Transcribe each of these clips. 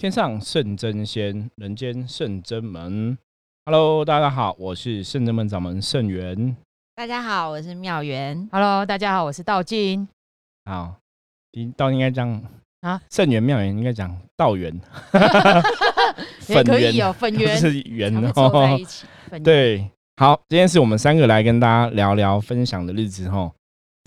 天上圣真仙，人间圣真门。Hello，大家好，我是圣真门掌门圣元。大家好，我是妙元。Hello，大家好，我是道金。好，应道应该讲啊啊，圣元妙元应该讲道元，也可以圆哦，粉不圆是圆哦在哦一。起，对，好，今天是我们三个来跟大家聊聊分享的日子哈。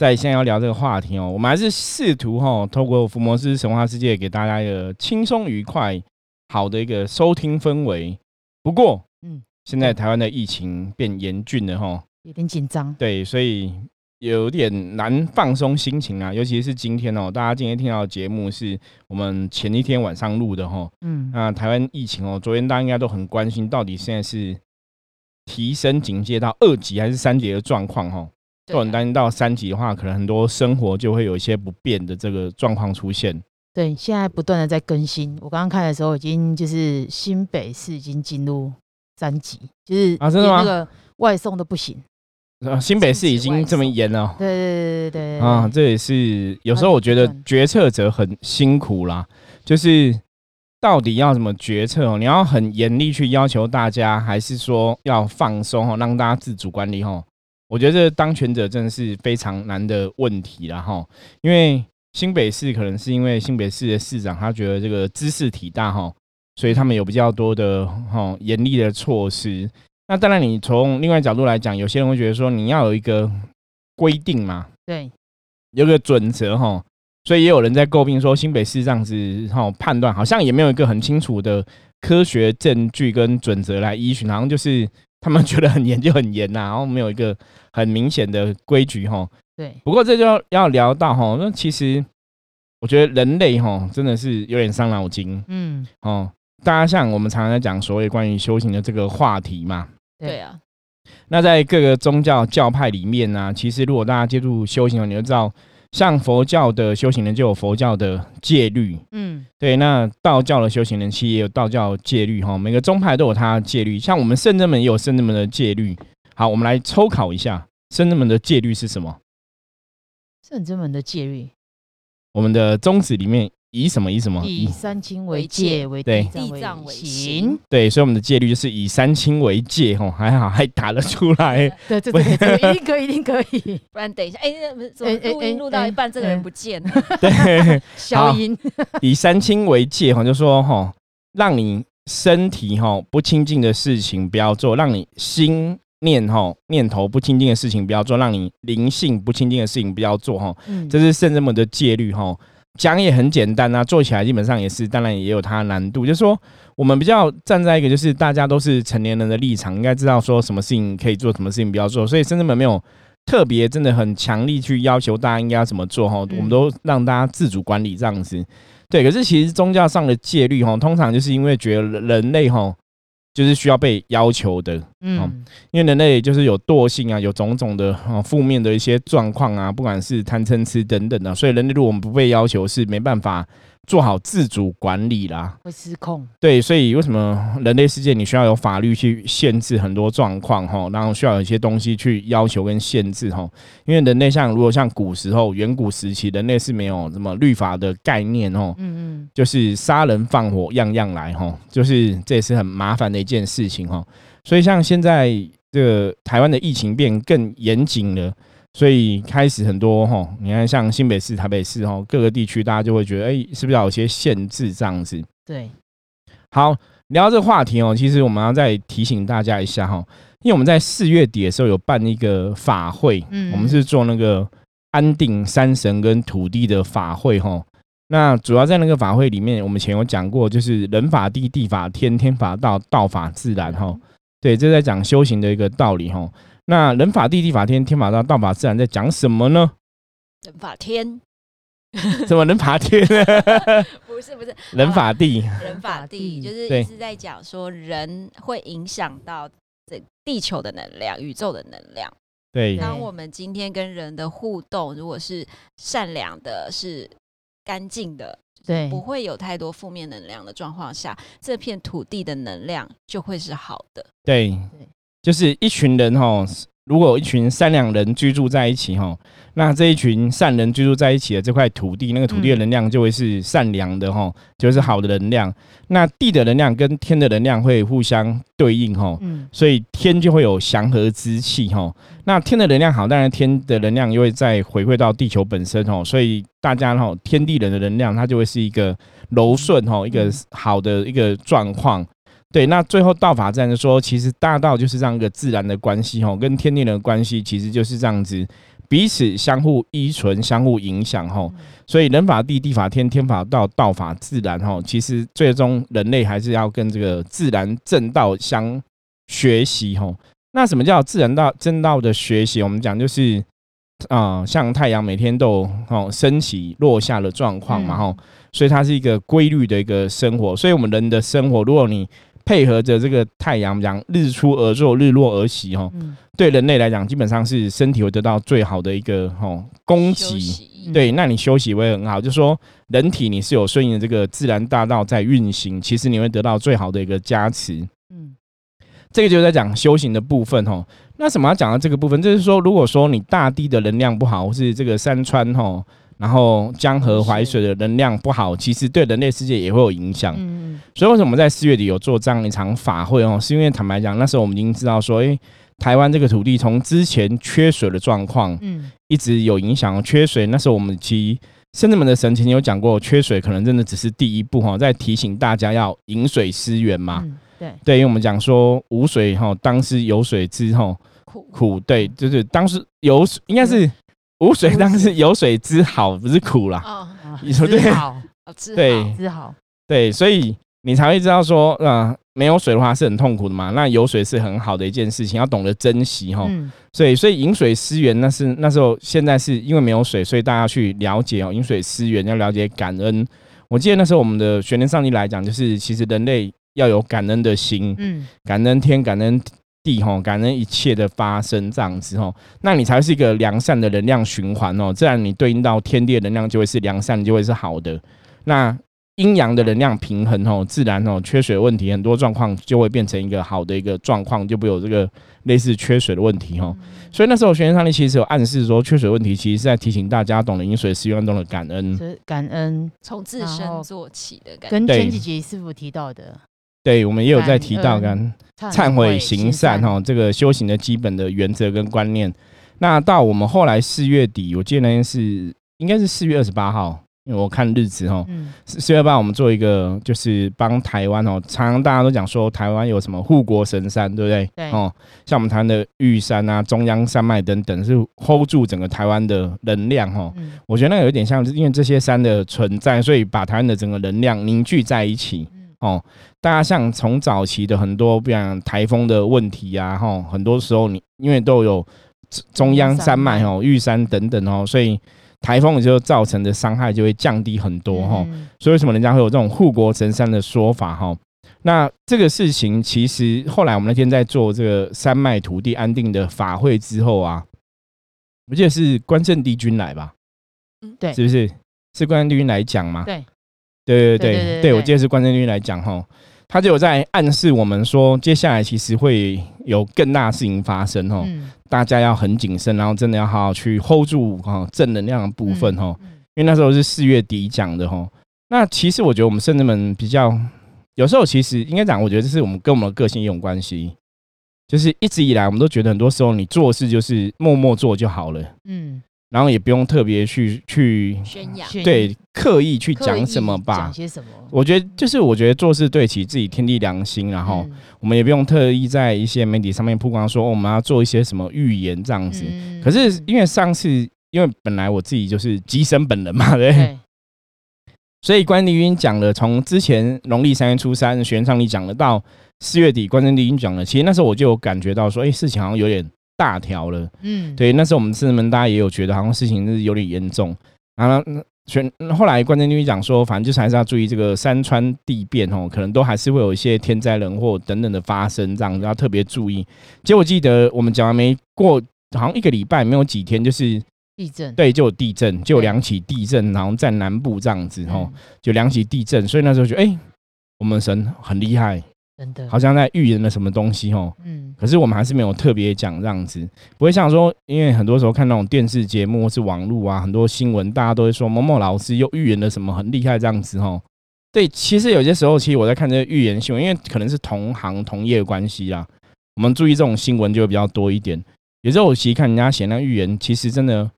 在现在要聊这个话题哦，我们还是试图哈，透过福摩斯神话世界给大家一个轻松愉快、好的一个收听氛围。不过，嗯嗯，现在台湾的疫情变严峻了哈，有点紧张。对，所以有点难放松心情啊，尤其是今天哦，大家今天听到的节目是我们前一天晚上录的哈。嗯，那台湾疫情哦，昨天大家应该都很关心，到底现在是提升警戒到二级还是三级的状况哈？对都很担心到三级的话，可能很多生活就会有一些不便的这个状况出现。对，现在不断的在更新。我刚刚看的时候，已经就是新北市已经进入三级，就是啊真的吗连那个外送都不行。啊，新北市已经这么严了哦对对对对对啊，这也是有时候我觉得决策者很辛苦啦，就是到底要怎么决策哦？你要很严厉去要求大家，还是说要放松哦，让大家自主管理哦？我觉得这当权者真的是非常难的问题了哈，因为新北市可能是因为新北市的市长他觉得这个知识体大哈，所以他们有比较多的哈严厉的措施。那当然，你从另外角度来讲，有些人会觉得说你要有一个规定嘛，对，有个准则哈，所以也有人在诟病说新北市这样子哈判断好像也没有一个很清楚的科学证据跟准则来依循，好像就是他们觉得很严就很严呐、然后没有一个很明显的规矩哈。对，不过这就要聊到哈，那其实我觉得人类哈真的是有点伤脑筋嗯，哦。大家像我们常常在讲所谓关于修行的这个话题嘛，对。啊，那在各个宗教教派里面呢、其实如果大家接触修行，你就知道，像佛教的修行人就有佛教的戒律，嗯，对，那道教的修行人其实也有道教戒律哈，每个宗派都有它的戒律，像我们圣真门也有圣真门的戒律。好，我们来抽考一下，圣真门的戒律是什么？圣真门的戒律，我们的宗旨里面以什么以什么以三清为为戒戒，为对地藏为行行。对，所以我们的戒律就是以三清为戒吼，还好还打得出来。对，这个这个一定可以，一定可以。不然等一下，哎，录音哎录到一半，哎这个人不见了？对，消音，以三清为戒哈，就说哈，让你身体哈不清净的事情不要做，让你心念哈念头不清净的事情不要做，让你灵性不清净的事情不要做哈。嗯这是圣人们的戒律哈。讲也很简单啊，做起来基本上也是，当然也有它的难度。就是说，我们比较站在一个就是大家都是成年人的立场，应该知道说什么事情可以做，什么事情不要做。所以圣人们没有特别真的很强力去要求大家应该要怎么做哈，嗯我们都让大家自主管理这样子。对，可是其实宗教上的戒律哈，通常就是因为觉得人类哈就是需要被要求的，嗯，因为人类就是有惰性啊，有种种的啊负面的一些状况啊，不管是贪嗔痴等等的，所以人类如果我们不被要求，是没办法做好自主管理啦。会失控。对，所以为什么人类世界你需要有法律去限制很多状况哈，然后需要有一些东西去要求跟限制哈？因为人类像如果像古时候远古时期，人类是没有什么律法的概念哦，嗯嗯，就是杀人放火样样来哈，就是这也是很麻烦的一件事情哈。所以像现在这个台湾的疫情变更严谨了，所以开始很多哈，你看像新北市、台北市哈，各个地区大家就会觉得，哎、是不是要有些限制这样子？对，好，聊到这个话题哦，其实我们要再提醒大家一下哈，因为我们在四月底的时候有办一个法会，嗯我们是做那个安定山神跟土地的法会哈。那主要在那个法会里面，我们前有讲过，就是人法地，地法天，天法道，道法自然哈。对，这在讲修行的一个道理哈。那人法地，地法天，天法道，道法自然，在讲什么呢？人法天，什么人法天？不是不是，人法地？人法地，就是一直在讲说人会影响到这地球的能量、宇宙的能量。对对当我们今天跟人的互动，如果是善良的、是干净的，对不会有太多负面能量的状况下，这片土地的能量就会是好的。对对，就是一群人哈，如果有一群善良人居住在一起哈，那这一群善人居住在一起的这块土地，那个土地的能量就会是善良的哈，就是好的能量。那地的能量跟天的能量会互相对应哈，所以天就会有祥和之气哈。那天的能量好，当然天的能量又会再回馈到地球本身哦，所以大家哈，天地人的能量它就会是一个柔顺哈，一个好的一个状况。对，那最后道法自然说，其实大道就是这样一个自然的关系吼，跟天地人的关系其实就是这样子，彼此相互依存、相互影响吼。所以人法地，地法天，天法道，道法自然吼。其实最终人类还是要跟这个自然正道相学习吼。那什么叫自然道正道的学习？我们讲就是啊，像太阳每天都哦升起落下的状况嘛吼，所以它是一个规律的一个生活。所以我们人的生活，如果你配合着这个太阳，讲日出而作，日落而息，哈，对人类来讲，基本上是身体会得到最好的一个哈供给。对，那你休息会很好，就说人体你是有顺应这个自然大道在运行，其实你会得到最好的一个加持。嗯，这个就是在讲修行的部分，哈。那什么要讲到这个部分，就是说，如果说你大地的能量不好，或是这个山川，哈。然后江河淮水的能量不好，其实对人类世界也会有影响。嗯，所以为什么我们在四月底有做这样一场法会哦？是因为坦白讲，那时候我们已经知道说，哎，台湾这个土地从之前缺水的状况，嗯，一直有影响。缺水那时候我们其实圣至门的神前有讲过，缺水可能真的只是第一步哈，在提醒大家要饮水思源嘛。对对，因为我们讲说无水哈，当时有水之后苦苦，对，就是当时有应该是。无水当是有水之好，不是苦啦。哦，你说对，对，之好，对，所以你才会知道说，啊，没有水的话是很痛苦的嘛。那有水是很好的一件事情，要懂得珍惜哈。所以，所以饮水思源，那是那时候，现在是因为没有水，所以大家去了解哦，饮水思源要了解感恩。我记得那时候我们的玄天上帝来讲，就是其实人类要有感恩的心，嗯，感恩天，感恩。地吼，感恩一切的发生这样子吼，那你才是一个良善的能量循环哦。自然你对应到天地的能量就会是良善，就会是好的。那阴阳的能量平衡哦，自然哦缺水问题很多状况就会变成一个好的一个状况，就不有这个类似缺水的问题哦。所以那时候玄学上帝其实有暗示说，缺水问题其实是在提醒大家懂得饮水思源，懂得感恩，感恩从自身做起的感跟前几集师傅提到的。对，我们也有在提到跟忏悔行善哈，这个修行的基本的原则跟观念。那到我们后来四月底，我记得那天是应该是四月二十八号，因为我看日子哈，四月八我们做一个就是帮台湾哦，常常大家都讲说台湾有什么护国神山，对不对？对哦，像我们台湾的玉山啊、中央山脉等等，是 hold 住整个台湾的能量哈。我觉得那有点像，是因为这些山的存在，所以把台湾的整个能量凝聚在一起。哦，大家像从早期的很多，比如台风的问题啊，哈，很多时候你因为都有中央山脉哦、玉山等等哦，所以台风就造成的伤害就会降低很多哈。所以为什么人家会有这种护国神山的说法哈？那这个事情其实后来我们那天在做这个山脉土地安定的法会之后啊，我记得是关圣帝君来吧？嗯，对，是不是？是关圣帝君来讲吗？对。对对对对，我记得是关正军来讲哈，他就有在暗示我们说，接下来其实会有更大的事情发生哈，大家要很谨慎，然后真的要好好去 hold 住哈正能量的部分哈，因为那时候是四月底讲的哈。那其实我觉得我们圣人们比较有时候其实应该讲，我觉得这是我们跟我们的个性也有关系，就是一直以来我们都觉得很多时候你做事就是默默做就好了，嗯。然后也不用特别去去宣扬，对，刻意去讲什么吧。讲些什么？我觉得就是我觉得做事对起自己天地良心，然后我们也不用特意在一些媒体上面曝光说我们要做一些什么预言这样子。可是因为上次，因为本来我自己就是机身本人嘛，对。所以关帝君讲了，从之前农历三月初三玄上帝讲了，到四月底关圣帝君讲了，其实那时候我就有感觉到说，哎，事情好像有点。大条了，嗯，对，那时候我们师门大家也有觉得好像事情是有点严重，然后全后来关键律师讲说，反正就是还是要注意这个山川地变哦，可能都还是会有一些天灾人祸等等的发生，这样要特别注意。结果记得我们讲完没过，好像一个礼拜没有几天，就是地震，对，就有地震，就有两起地震，然后在南部这样子哦，就两起地震，所以那时候就哎，我们神很厉害，真的好像在预言了什么东西哦。嗯可是我们还是没有特别讲这样子，不会像说，因为很多时候看那种电视节目或是网络啊，很多新闻，大家都会说某某老师又预言了什么很厉害这样子哦。对，其实有些时候，其实我在看这个预言新闻，因为可能是同行同业的关系啦，我们注意这种新闻就会比较多一点。有时候我其实看人家写那预言，其实真的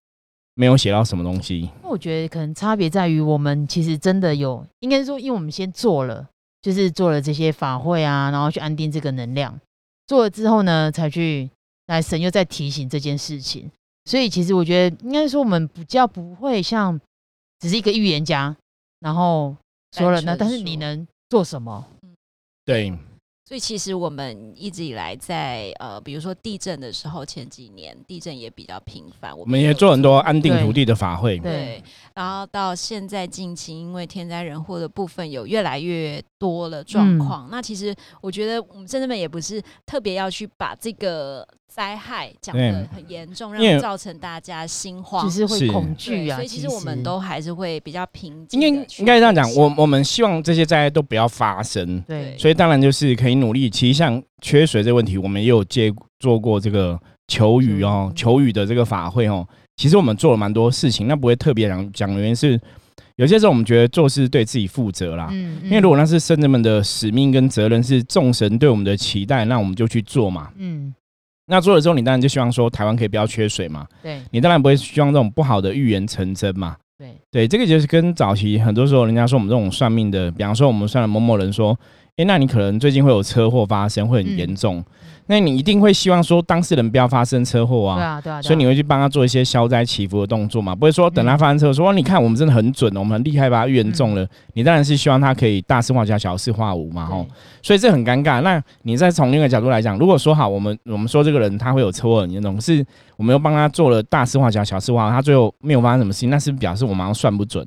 没有写到什么东西。那我觉得可能差别在于，我们其实真的有，应该是说，因为我们先做了，就是做了这些法会啊，然后去安定这个能量，做了之后呢，才去来神又在提醒这件事情。所以其实我觉得，应该说我们比较不会像只是一个预言家，然后说了，那但是你能做什么？对，所以其实我们一直以来在呃，比如说地震的时候，前几年地震也比较频繁，我我们也做很多安定土地的法会。对对，然后到现在近期，因为天灾人祸的部分有越来越多了状嗯况，那其实我觉得我们真的们也不是特别要去把这个灾害讲对得很严重，让造成大家心慌。就是会恐对惧啊。所以其实我们都还是会比较平静应应该这样讲，我我们希望这些灾害都不要发生。对所以当然就是可以努力。其实像缺水这个问题，我们也有接做过这个求雨哦，嗯求雨的这个法会哦。其实我们做了蛮多事情，那不会特别讲讲的原因是，有些时候我们觉得做事对自己负责啦。嗯，因为如果那是圣人们的使命跟责任，是众神对我们的期待，那我们就去做嘛。嗯那做了之后，你当然就希望说台湾可以不要缺水嘛。对你当然不会希望这种不好的预言成真嘛。对对，这个就是跟早期很多时候人家说我们这种算命的，比方说我们算了某某人说，诶，那你可能最近会有车祸发生，会很严重，那你一定会希望说当事人不要发生车祸啊。对啊对啊，所以你会去帮他做一些消灾祈福的动作嘛？不会说等他嗯发生车祸说、哦你看我们真的很准哦，我们很厉害，把他预言中了。你当然是希望他可以大事化小，小事化无嘛，吼。所以这很尴尬。那你再从另一个角度来讲，如果说好，我们我们说这个人他会有车祸很严重，可是我们又帮他做了大事化小，小事化无，他最后没有发生什么事情，那是不是表示我们好像算不准？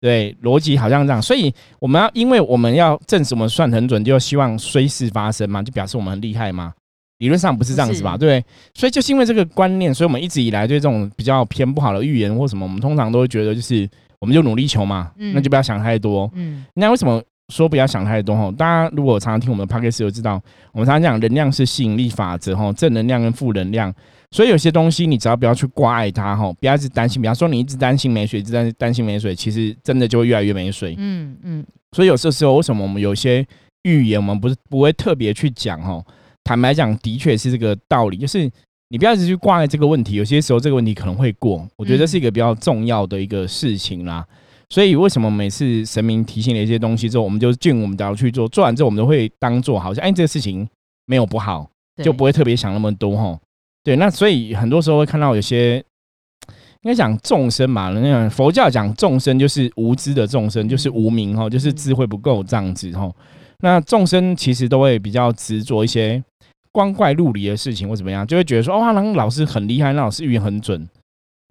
对，逻辑好像这样。所以我们要，因为我们要证实我们算很准，就希望虽事发生嘛，就表示我们很厉害嘛。理论上不是这样子吧？不对？所以就是因为这个观念，所以我们一直以来对这种比较偏不好的预言或什么，我们通常都会觉得就是我们就努力求嘛，嗯那就不要想太多。嗯那为什么说不要想太多？吼，大家如果常常听我们的 podcast 就知道，我们常常讲能量是吸引力法则，吼，正能量跟负能量。所以有些东西你只要不要去挂碍它，吼，不要一直担心。比方说你一直担心没水，一直担担心没水，其实真的就会越来越没水。嗯嗯所以有些时候，为什么我们有些预言，我们不是不会特别去讲哦？坦白讲，的确是这个道理，就是你不要一直去挂碍这个问题，有些时候这个问题可能会过。我觉得这是一个比较重要的一个事情啦。所以为什么每次神明提醒了一些东西之后，我们就尽我们的去做，做完之后我们都会当做好像哎这个事情没有不好，就不会特别想那么多哈。对，那所以很多时候会看到有些应该讲众生嘛，那样佛教讲众生就是无知的众生，就是无名哈，就是智慧不够这样子哈。那众生其实都会比较执着一些光怪陆离的事情或怎么样，就会觉得说哦，那老师很厉害，那老师预言很准。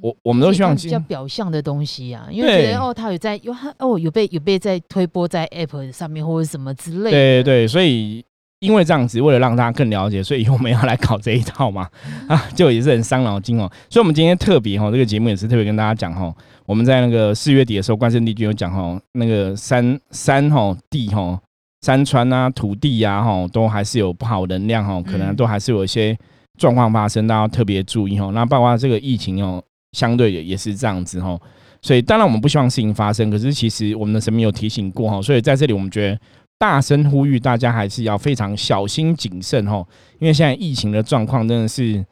我我们都希望比较表象的东西啊，因为对觉得哦，他有在有他哦有被有被在推播在 App 上面或者什么之类的。对对，所以因为这样子，为了让大家更了解，所以以后我们要来搞这一套嘛，啊，就也是很伤脑筋哦。所以，我们今天特别哈，这个节目也是特别跟大家讲哈，我们在那个四月底的时候，关圣帝君有讲哈，那个山山哈地哈山川啊土地呀哈，都还是有不好能量哈，可能嗯都还是有一些状况发生，大家要特别注意哈。那包括这个疫情哦，相对也也是这样子哈。所以，当然我们不希望事情发生，可是其实我们的神明有提醒过哈，所以在这里我们觉得。大声呼吁大家还是要非常小心谨慎哦，因为现在疫情的状况真的是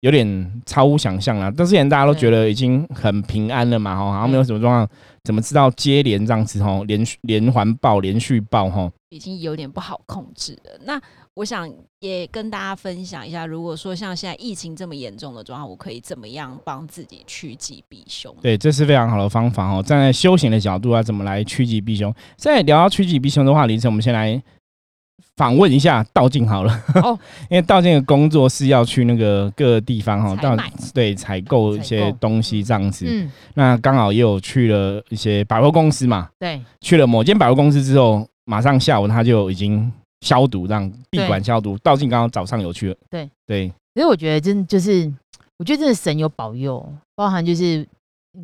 有点超乎想象了。但之前大家都觉得已经很平安了嘛，哈，好像没有什么状况，怎么知道接连这样子吼，连续连环爆、连续爆吼？已经有点不好控制了。那我想也跟大家分享一下，如果说像现在疫情这么严重的状况，我可以怎么样帮自己趋吉避凶？对，这是非常好的方法哦。站在修行的角度啊，怎么来趋吉避凶？在聊到趋吉避凶的话，李晨，我们先来访问一下道静好了。哦，因为道静的工作是要去那个各个地方哈，到对采购一些购东西这样子。嗯，那刚好也有去了一些百货公司嘛，对，去了某间百货公司之后，马上下午他就已经消毒，让闭馆消毒。道静刚刚早上有去了，对。对，所以我觉得真就是，我觉得真的神有保佑，包含就是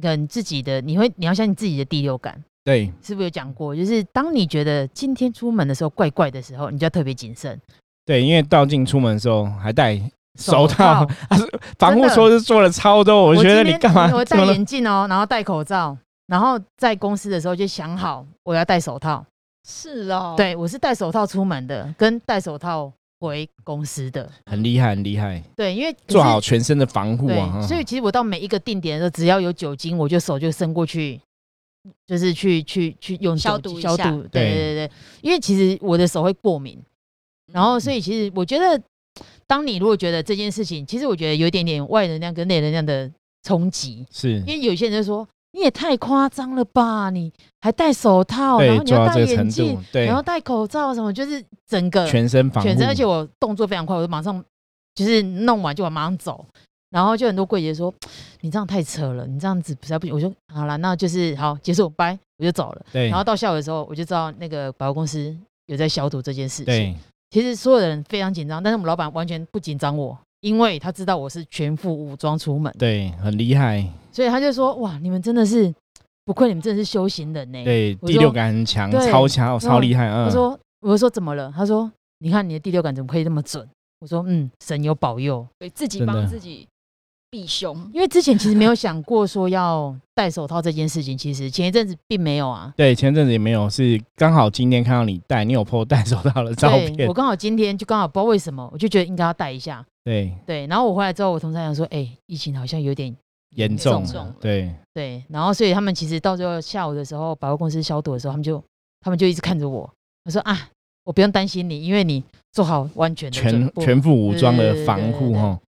可能自己的，你会你要相信自己的第六感，对是不是有讲过？就是当你觉得今天出门的时候怪怪的时候，你就要特别谨慎。对，因为道静出门的时候还戴手手套套，防护措施做了超多，我觉得你干嘛我戴？眼镜哦，然后戴口罩，然后在公司的时候就想好我要戴手套。是哦，，对我是戴手套出门的，跟戴手套回公司的。很厉害，很厉害，对，因为做好全身的防护对啊！，所以其实我到每一个定点的时候，只要有酒精，我就手就伸过去，就是去去去用消毒消毒。对对对因为其实我的手会过敏，然后所以其实我觉得，当你如果觉得这件事情，其实我觉得有一点点外能量跟内能量的冲击，是因为有些人就说你也太夸张了吧，你还戴手套，然后你要戴做到这个程眼镜，，对然后戴口罩什么，就是整个全身防护，全身，而且我动作非常快，我就马上就是弄完就马上走。然后就很多柜姐说：“ 你这样太扯了，你这样子实在不行。”我说：“好了，那就是好结束，拜，我就走了。”对，然后到下午的时候，我就知道那个保货公司有在消毒这件事情。对其实所有的人非常紧张，但是我们老板完全不紧张我，因为他知道我是全副武装出门，对，很厉害，所以他就说：“哇，你们真的是不愧你们真的是修行人呢。”对，第六感很强，超强，超厉害，嗯，他说：“我就说怎么了？”他说：“你看你的第六感怎么可以那么准？”我说：“嗯，神有保佑。对自己帮自己避凶，因为之前其实没有想过说要戴手套这件事情，其实前一阵子并没有啊。对，前阵子也没有，是刚好今天看到你戴，你有 po 戴手套的照，片我，刚好今天就刚好不知道为什么，我就觉得应该要戴一下。对，对，然后我回来之后，我同事讲说：“哎、疫情好像有点严重对，对。”然后所以他们其实到最后下午的时候，百货公司消毒的时候，他们就他们就一直看着我，我说：“啊，我不用担心你，因为你做好完全的。全全副武装的防护哈，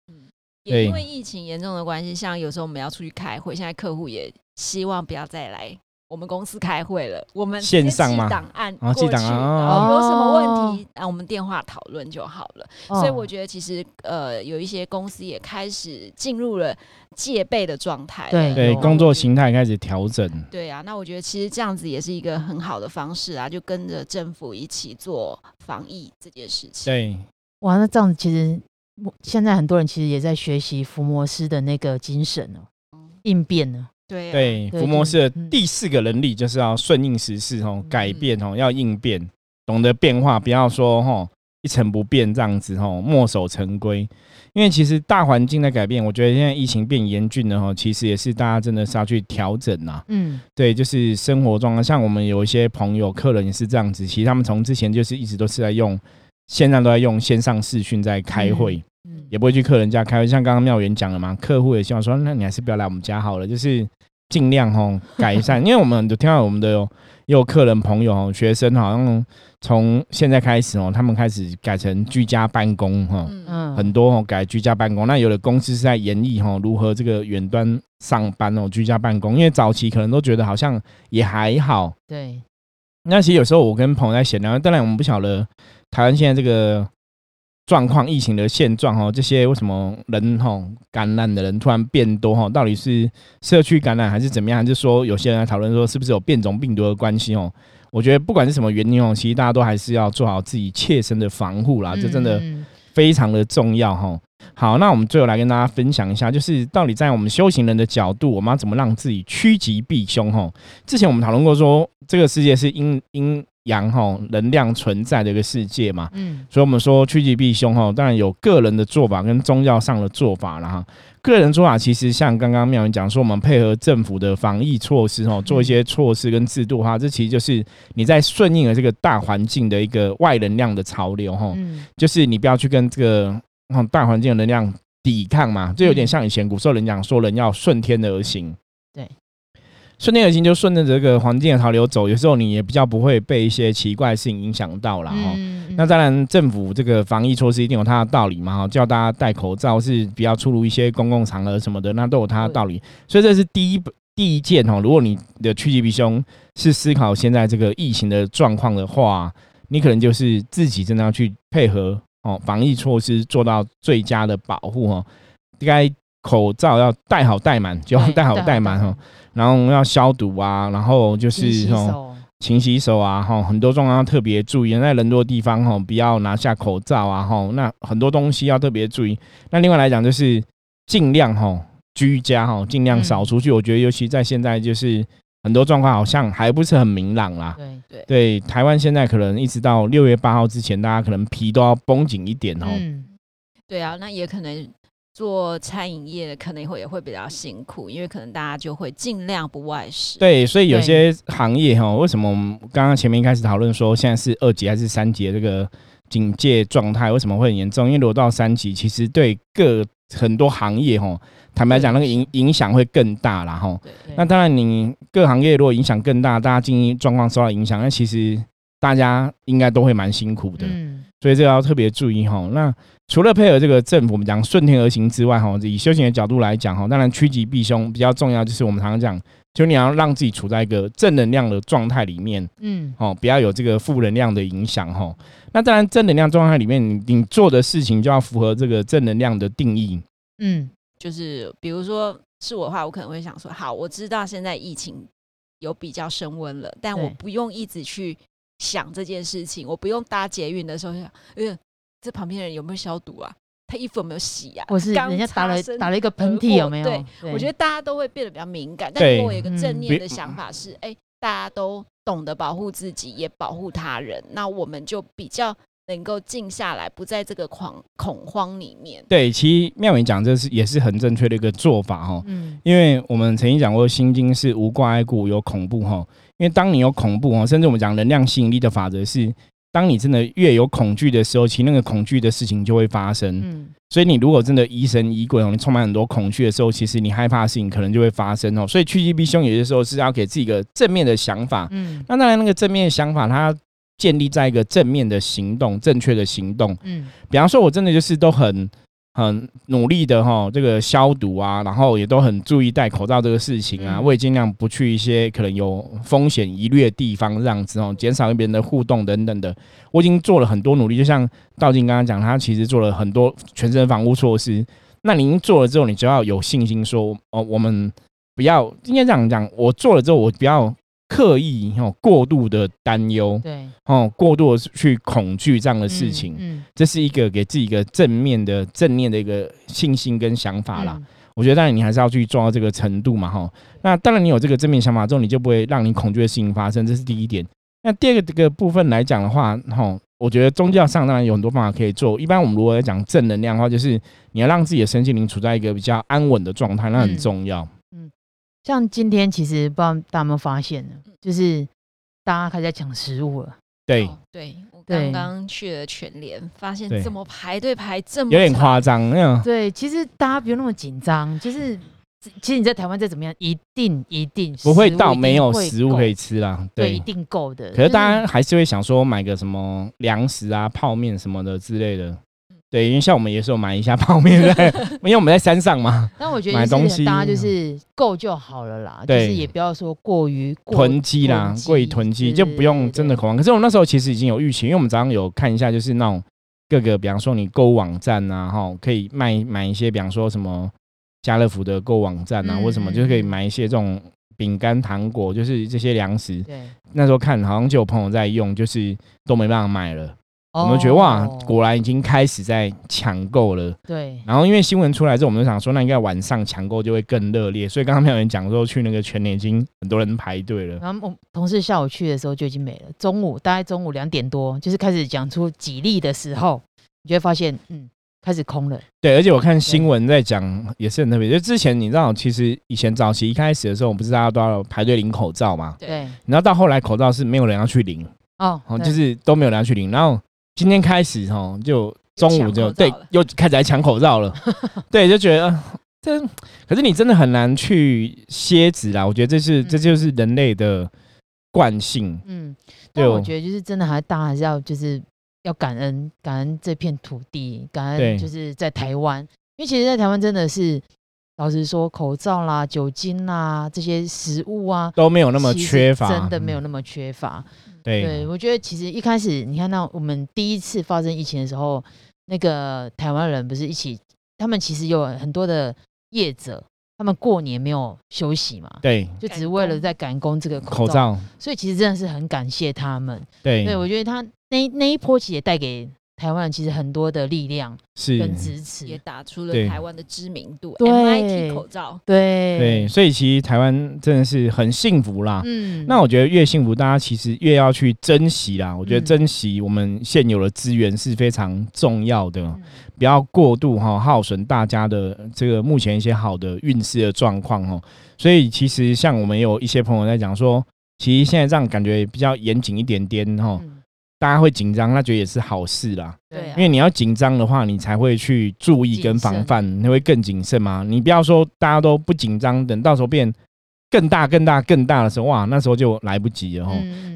也因对为疫情严重的关系，像有时候我们要出去开会，现在客户也希望不要再来我们公司开会了，我们线上吗档案过去，有什么问题，啊我们电话讨论就好了。哦所以我觉得其实呃，有一些公司也开始进入了戒备的状态了。对对，工作形态开始调整，对啊，那我觉得其实这样子也是一个很好的方式啊，就跟着政府一起做防疫这件事情。对，哇，那这样子其实我现在很多人其实也在学习福摩斯的那个精神哦，应变呢。对啊，对，对伏魔师的嗯第四个能力就是要顺应时势哦，嗯改变哦，要应变，懂得变化，不要说哦一成不变这样子哦，墨守成规。因为其实大环境的改变，我觉得现在疫情变严峻了哈，其实也是大家真的是要去调整呐。嗯，对，就是生活状况，像我们有一些朋友、客人也是这样子，其实他们从之前就是一直都是在用，线上都在用线上视讯在开会。嗯，也不会去客人家开会，像刚刚妙元讲了嘛，客户也希望说，那你还是不要来我们家好了，就是尽量吼改善，因为我们有听到我们的有也有客人朋友哦，学生好像从现在开始哦，他们开始改成居家办公哈，嗯，嗯，很多哦改居家办公，那有的公司是在研议哈如何这个远端上班哦，居家办公，因为早期可能都觉得好像也还好，对，那其实有时候我跟朋友在闲聊，当然我们不晓得台湾现在这个状况、疫情的现状哦，这些为什么人哈感染的人突然变多哈？到底是社区感染还是怎么样？还是说有些人在讨论说是不是有变种病毒的关系哦？我觉得不管是什么原因哦，其实大家都还是要做好自己切身的防护啦，这真的嗯非常的重要哈。好，那我们最后来跟大家分享一下，就是到底在我们修行人的角度，我们要怎么让自己趋吉避凶哈？之前我们讨论过说，这个世界是阴阴阳哈能量存在的一个世界嘛，嗯所以我们说趋吉避凶哈，当然有个人的做法跟宗教上的做法了哈。个人做法其实像刚刚妙云讲说，我们配合政府的防疫措施吼，做一些措施跟制度哈，这其实就是你在顺应了这个大环境的一个外能量的潮流哈。嗯就是你不要去跟这个嗯大环境的能量抵抗嘛，这有点像以前古时候人讲说人要顺天而行。对，顺天而行就顺着这个环境的潮流走，有时候你也比较不会被一些奇怪的事情影响到了。哈、嗯那当然，政府这个防疫措施一定有它的道理嘛，哈，叫大家戴口罩是比较出入一些公共场合什么的，那都有它的道理。所以这是第一第一件哦。如果你的趋吉避凶是思考现在这个疫情的状况的话，你可能就是自己真的要去配合哦，防疫措施做到最佳的保护哦。该口罩要戴好戴满，就要戴好戴满哈，然后要消毒啊，然后就是哦。手，勤洗手啊，哈，很多状况要特别注意。在人多的地方，哈，不要拿下口罩啊，哈，那很多东西要特别注意。那另外来讲，就是尽量哈居家哈，尽量少出去。我觉得，尤其在现在就是很多状况好像还不是很明朗啦。对对对，台湾现在可能一直到六月八号之前，大家可能皮都要绷紧一点哦。嗯，对啊，那也可能做餐饮业的可能会也会比较辛苦，因为可能大家就会尽量不外食。对，所以有些行业哈，为什么我们刚刚前面一开始讨论说现在是二级还是三级的这个警戒状态，为什么会很严重？因为如果到三级，其实对各很多行业哈，坦白讲，那个影影响会更大啦哈。那当然，你各行业如果影响更大，大家经营状况受到影响，那其实大家应该都会蛮辛苦的。嗯，所以这个要特别注意哈。那除了配合这个政府，我们讲顺天而行之外哈，以修行的角度来讲哈，当然趋吉避凶比较重要，就是我们常常讲，就你要让自己处在一个正能量的状态里面嗯，哦，不要有这个负能量的影响哈。那当然，正能量状态里面，你你做的事情就要符合这个正能量的定义。嗯，就是比如说是我的话，我可能会想说，好，我知道现在疫情有比较升温了，但我不用一直去想这件事情，我不用搭捷运的时候想，呃，这旁边的人有没有消毒啊？他衣服有没有洗啊？或是刚人家打了打了一个喷嚏，有没有？过对，我觉得大家都会变得比较敏感。但对如果我有一个正嗯念的想法是，哎、大家都懂得保护自己，也保护他人，那我们就比较能够静下来，不在这个恐恐慌里面。对，其实妙美讲这是也是很正确的一个做法哈。嗯，因为我们曾经讲过，心经是无挂碍故有恐怖哈。因为当你有恐怖哈，甚至我们讲能量吸引力的法则是，当你真的越有恐惧的时候，其实那个恐惧的事情就会发生。嗯，所以你如果真的疑神疑鬼哦，你充满很多恐惧的时候，其实你害怕的事情可能就会发生哦。所以趋吉避凶，有些时候是要给自己一个正面的想法。嗯，那当然，那个正面的想法，它建立在一个正面的行动，正确的行动。嗯，比方说，我真的就是都很很努力的哈，这个消毒啊，然后也都很注意戴口罩这个事情啊，嗯我也尽量不去一些可能有风险疑虑的地方，这样子哦，减少跟别人的互动等等的。我已经做了很多努力，就像道静刚刚讲，他其实做了很多全身防护措施。那您做了之后，你就要有信心说，哦，我们不要应该这样讲，我做了之后，我不要刻意哦过度的担忧对，哦，过度的去恐惧这样的事情。嗯，这是一个给自己一个正面的、正面的一个信心跟想法啦。嗯，我觉得当然你还是要去做到这个程度嘛，哈。那当然你有这个正面想法之后，你就不会让你恐惧的事情发生，这是第一点。那第二个这个部分来讲的话，哈，我觉得宗教上当然有很多方法可以做。一般我们如果要讲正能量的话，就是你要让自己的身心灵处在一个比较安稳的状态，那很嗯重要。像今天其实不知道大家有没有发现呢，就是大家开始在抢食物了，对，哦对我对。刚刚去了全联，发现对。怎么排队排这么有点长夸张，那样对，其实大家不用那么紧张，就是其实你在台湾再怎么样，一定一定不会到没有食物可以吃啦。对，对一，定够的。可是大家还是会想说买个什么粮食啊、泡面什么的之类的。对，因为像我们也是有买一下泡面在，因为我们在山上嘛，但我觉得买东西大家就是够就好了啦，就是也不要说过于囤积啦，过于囤积就不用真的恐慌。可是我那时候其实已经有预期，因为我们早上有看一下，就是那种各个，比方说你购物网站啊，哈，可以卖买一些，比方说什么家乐福的购物网站啊，嗯或什么，嗯就是可以嗯买一些这种饼干、糖果，就是这些粮食。对，那时候看好像就有朋友在用，就是都没办法买了。我们觉得哇哦，果然已经开始在抢购了。对，然后因为新闻出来之后，我们就想说，那应该晚上抢购就会更热烈。所以刚刚没有人讲说去那个全年已经很多人排队了。然后我同事下午去的时候就已经没了，中午大概中午两点多，就是开始讲出几例的时候，你就会发现，嗯，开始空了。对，而且我看新闻在讲也是很特别，就之前你知道，其实以前早期一开始的时候，我们不是大家都要排队领口罩嘛？对对，你知道到后来口罩是没有人要去领，哦，就是都没有人要去领。然后今天开始哈，就中午就对又开始来抢口罩了，对，就觉得呃这可是你真的很难去歇止啦。我觉得这是这嗯就是人类的惯性。嗯，对我觉得就是真的还大家还是要就是要感恩感恩这片土地，感恩就是在台湾，因为其实，在台湾真的是老实说，口罩啦、酒精啦这些食物啊，都没有那么缺乏，真的没有嗯那么缺乏。对。对，我觉得其实一开始你看到我们第一次发生疫情的时候，那个台湾人不是一起，他们其实有很多的业者，他们过年没有休息嘛，对就只赶为了在赶工这个口口罩，罩，所以其实真的是很感谢他们。对。对我觉得他那那一波其实也带给台湾其实很多的力量是。跟支持，也打出了台湾的知名度。对。MIT 口罩，对。对，所以其实台湾真的是很幸福啦。嗯。那我觉得越幸福，大家其实越要去珍惜啦。我觉得嗯。珍惜我们现有的资源是非常重要的，嗯。不要过度哈耗损大家的这个目前一些好的运势的状况哦。所以其实像我们有一些朋友在讲说，其实现在这样感觉比较严谨一点点哈，嗯大家会紧张，那觉得也是好事啦。对啊因为你要紧张的话，你才会去注意跟防范，你会更谨慎嘛。你不要说大家都不紧张，等到时候变更大、更大、更大的时候，哇，那时候就来不及了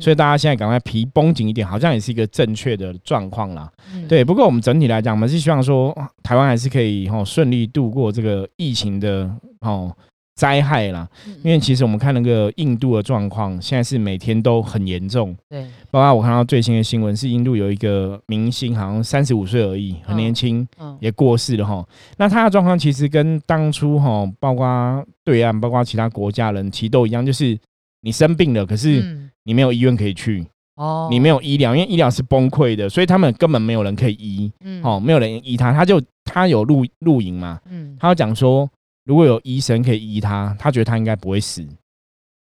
所以大家现在赶快皮绷紧一点，好像也是一个正确的状况啦。嗯对，不过我们整体来讲，我们是希望说台湾还是可以哈顺利度过这个疫情的哦灾害啦。嗯。因为其实我们看那个印度的状况，现在是每天都很严重。对。包括我看到最新的新闻是，印度有一个明星，好像三十五岁而已，很年轻，嗯。也过世了哈。那他的状况其实跟当初哈，包括对岸，包括其他国家人，其实都一样，就是你生病了，可是嗯。你没有医院可以去，哦。你没有医疗，因为医疗是崩溃的，所以他们根本没有人可以医，嗯。哦，没有人医他，他就他有录录影嘛，嗯。他有讲说，如果有医生可以医他，他觉得他应该不会死。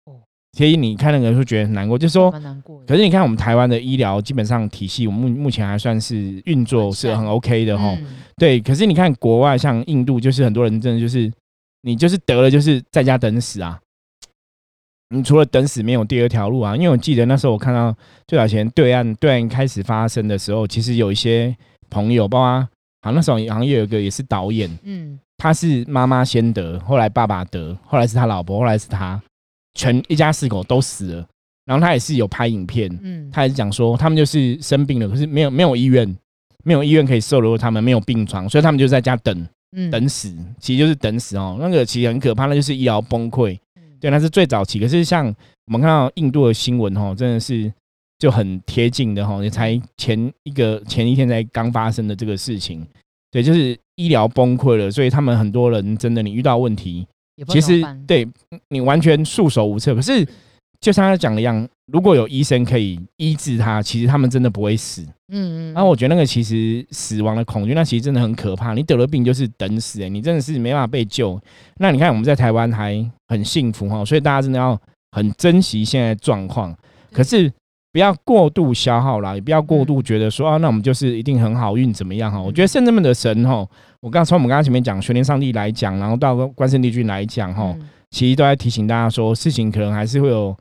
哦所以你看那个人就觉得很难过，就是说，难过，可是你看我们台湾的医疗基本上体系，我们目目前还算是运作是很 OK 的哈。嗯对，可是你看国外像印度，就是很多人真的就是你就是得了就是在家等死啊。你除了等死没有第二条路啊，因为我记得那时候我看到最早前对岸对岸开始发生的时候，其实有一些朋友，包括好像那时候好像也有一个也是导演，嗯他是妈妈先得，后来爸爸得，后来是他老婆，后来是他，全一家四口都死了。然后他也是有拍影片，嗯他也是讲说他们就是生病了，可是没有没有医院，没有医院可以收留他们，没有病床，所以他们就在家等嗯等死，其实就是等死哦。那个其实很可怕，那就是医疗崩溃。嗯对，那是最早期。可是像我们看到印度的新闻哦，真的是就很贴近的哈，也才前一个前一天才刚发生的这个事情。对，就是医疗崩溃了，所以他们很多人真的，你遇到问题，其实对你完全束手无策。可是就像他讲的一样，如果有医生可以医治他，其实他们真的不会死。嗯嗯，然后我觉得那个其实死亡的恐惧，那其实真的很可怕。你得了病就是等死、欸，你真的是没办法被救。那你看我们在台湾还很幸福哈，所以大家真的要很珍惜现在的状况。可是不要过度消耗啦，也不要过度觉得说啊，那我们就是一定很好运怎么样哈？我觉得圣人们的神哈，我刚从我们刚刚前面讲玄天上帝来讲，然后到关圣帝君来讲哈，嗯。其实都在提醒大家说，事情可能还是会有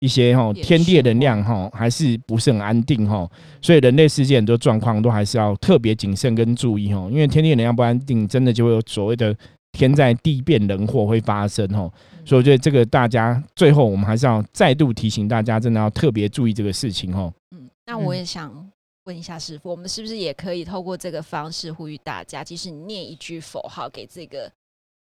一些哈天地的能量哈，还是不是很安定哈，所以人类世界很多状况都还是要特别谨慎跟注意哈，因为天地的能量不安定，真的就会有所谓的天灾地变人祸会发生哦，所以我觉得这个大家最后我们还是要再度提醒大家，真的要特别注意这个事情哦。嗯，那我嗯也想问一下师傅，我们是不是也可以透过这个方式呼吁大家，即使你念一句佛号给这个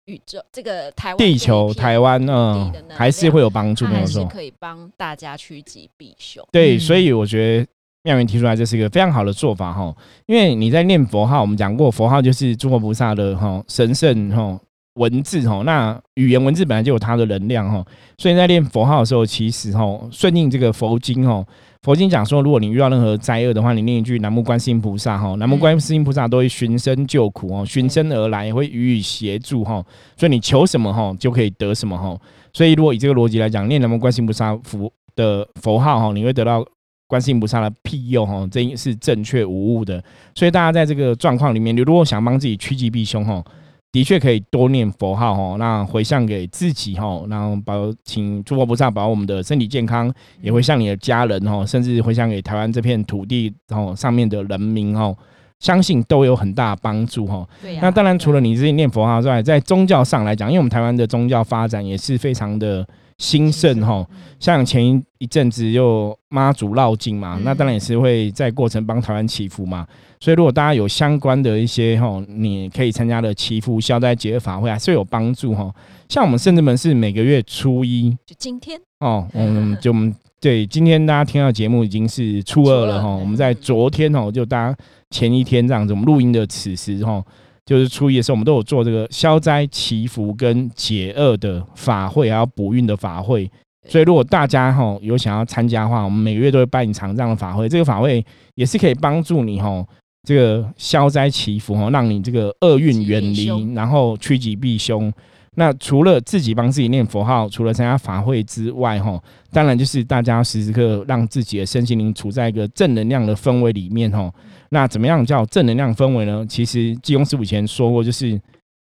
宇宙、这个台湾、地球、台湾，嗯地的能，量还是会有帮助，它没有错。还是可以帮大家趋吉避凶。对，嗯所以我觉得妙云提出来这是一个非常好的做法哈，因为你在念佛号，我们讲过佛号就是诸佛菩萨的哈神圣哈文字哈，那语言文字本来就有它的能量哈，所以在念佛号的时候，其实哈顺应这个佛经哈。佛经讲说，如果你遇到任何灾厄的话，你念一句南无观世音菩萨哈，南无观世音菩萨都会寻声救苦哦，寻声而来，会予以协助哈，所以你求什么哈就可以得什么哈。所以如果以这个逻辑来讲，念南无观世音菩萨佛的佛号哈，你会得到观世音菩萨的庇佑哈，这是正确无误的。所以大家在这个状况里面，你如果想帮自己趋吉避凶哈，的确可以多念佛号哈，那回向给自己哈，然后保请诸佛菩萨保佑我们的身体健康，也会向你的家人哈，甚至回向给台湾这片土地哦上面的人民哈，相信都有很大的帮助哈。对呀、那当然，除了你自己念佛号之外，在宗教上来讲，因为我们台湾的宗教发展也是非常的兴盛哈。嗯像前一一阵子又妈祖绕境嘛，嗯那当然也是会在过程帮台湾祈福嘛。所以如果大家有相关的一些哈，你可以参加的祈福消灾节法会，还是有帮助哈。像我们圣至门是每个月初一就今天哦，嗯，就我们对今天大家听到节目已经是初二了哈。我们在昨天哦，就大家前一天这样子，我们录音的此时哈，就是初一的时候，我们都有做这个消灾祈福跟解厄的法会，还有补运的法会。所以如果大家哈有想要参加的话，我们每个月都会办一场这样的法会。这个法会也是可以帮助你哈这个消灾祈福哈，让你这个厄运远离，然后趋吉避凶。那除了自己帮自己念佛号，除了参加法会之外，哈，当然就是大家时时刻让自己的身心灵处在一个正能量的氛围里面，哈。那怎么样叫正能量氛围呢？其实济公师傅以前说过，就是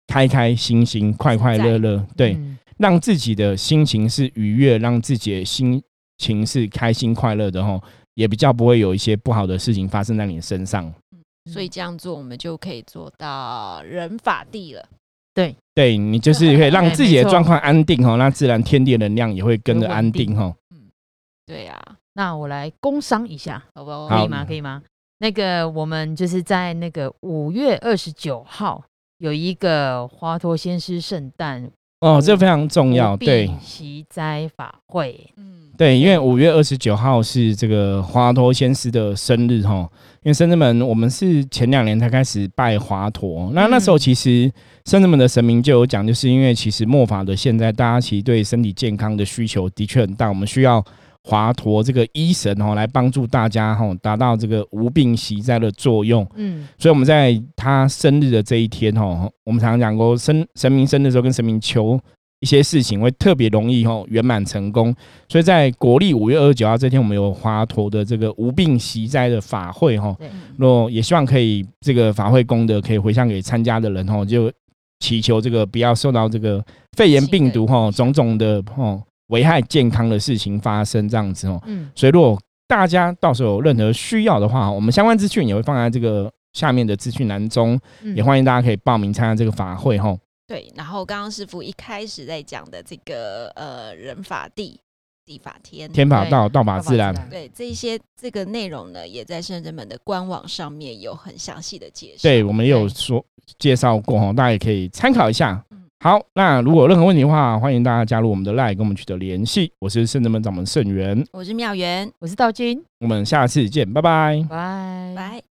开开心心、快快乐乐，对，让自己的心情是愉悦，让自己的心情是开心快乐的，哈，也比较不会有一些不好的事情发生在你身上。所以这样做，我们就可以做到人法地了。对，对你就是可以让自己的状况安定哈，那自然天地能量也会跟着安定哈。嗯，对呀，那我来工商一下，好不好？可以吗？可以吗？那个我们就是在那个五月二十九号有一个华佗先师圣诞哦，这非常重要，对，祈灾法会，嗯，对，因为五月二十九号是这个华佗先师的生日哈。因为深圳们，我们是前两年才开始拜华佗。那那时候其实深圳们的神明就有讲，就是因为其实末法的现在，大家其实对身体健康的需求的确很大，我们需要华佗这个医神哦来帮助大家哈，达到这个无病息灾的作用。嗯，所以我们在他生日的这一天哈，我们常常讲过，神神明生日的时候跟神明求。一些事情会特别容易吼圆满成功，所以在国历五月二十九号这天，我们有华佗的这个无病息灾的法会哈。若也希望可以这个法会功德可以回向给参加的人吼，就祈求这个不要受到这个肺炎病毒哈种种的吼危害健康的事情发生这样子哦。嗯，所以如果大家到时候有任何需要的话，我们相关资讯也会放在这个下面的资讯栏中，也欢迎大家可以报名参加这个法会哈。对，然后刚刚师傅一开始在讲的这个呃人法地，地法天，天法道，道法自然。对，这些这个内容呢，也在圣人们的官网上面有很详细的介绍。对，我们也有说介绍过哈，大家也可以参考一下。好，那如果有任何问题的话，欢迎大家加入我们的 LINE 跟我们取得联系。我是圣人门掌门圣元，我是妙元，我是道君，我们下次见，拜拜，拜拜。